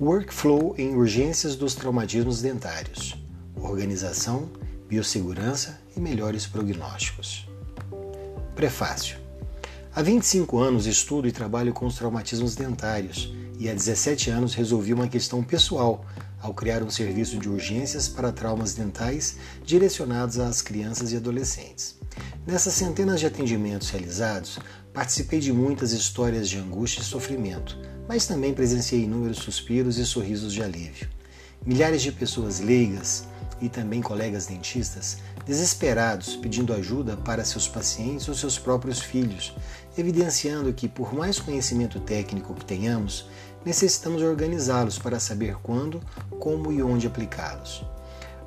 Workflow em urgências dos traumatismos dentários, organização, biossegurança e melhores prognósticos. Prefácio. Há 25 anos estudo e trabalho com os traumatismos dentários e há 17 anos resolvi uma questão pessoal ao criar um serviço de urgências para traumas dentais direcionados às crianças e adolescentes. Nessas centenas de atendimentos realizados, participei de muitas histórias de angústia e sofrimento, mas também presenciei inúmeros suspiros e sorrisos de alívio. Milhares de pessoas leigas e também colegas dentistas desesperados pedindo ajuda para seus pacientes ou seus próprios filhos, evidenciando que, por mais conhecimento técnico que tenhamos, necessitamos organizá-los para saber quando, como e onde aplicá-los.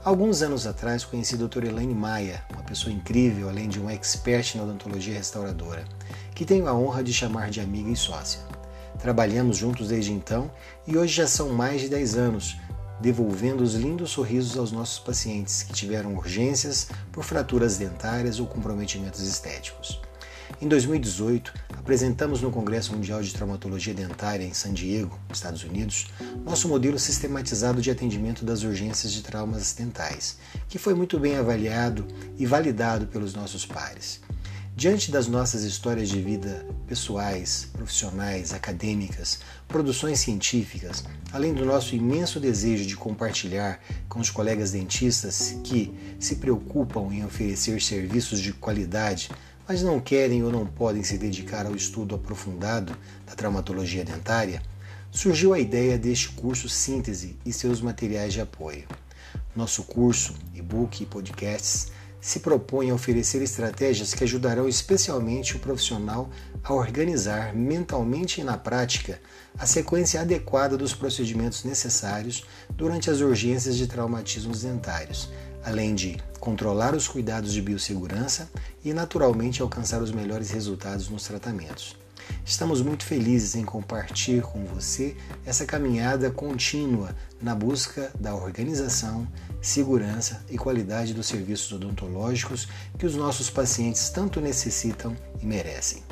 Alguns anos atrás conheci a doutora Elaine Maia, uma pessoa incrível, além de um expert na odontologia restauradora, que tenho a honra de chamar de amiga e sócia. Trabalhamos juntos desde então e hoje já são mais de 10 anos, devolvendo os lindos sorrisos aos nossos pacientes que tiveram urgências por fraturas dentárias ou comprometimentos estéticos. Em 2018, apresentamos no Congresso Mundial de Traumatologia Dentária em San Diego, Estados Unidos, nosso modelo sistematizado de atendimento das urgências de traumas dentais, que foi muito bem avaliado e validado pelos nossos pares. Diante das nossas histórias de vida pessoais, profissionais, acadêmicas, produções científicas, além do nosso imenso desejo de compartilhar com os colegas dentistas que se preocupam em oferecer serviços de qualidade, mas não querem ou não podem se dedicar ao estudo aprofundado da traumatologia dentária, surgiu a ideia deste curso Síntese e seus materiais de apoio. Nosso curso, e-book e podcasts se propõe a oferecer estratégias que ajudarão especialmente o profissional a organizar mentalmente e na prática a sequência adequada dos procedimentos necessários durante as urgências de traumatismos dentários, além de controlar os cuidados de biossegurança e, naturalmente, alcançar os melhores resultados nos tratamentos. Estamos muito felizes em compartilhar com você essa caminhada contínua na busca da organização, segurança e qualidade dos serviços odontológicos que os nossos pacientes tanto necessitam e merecem.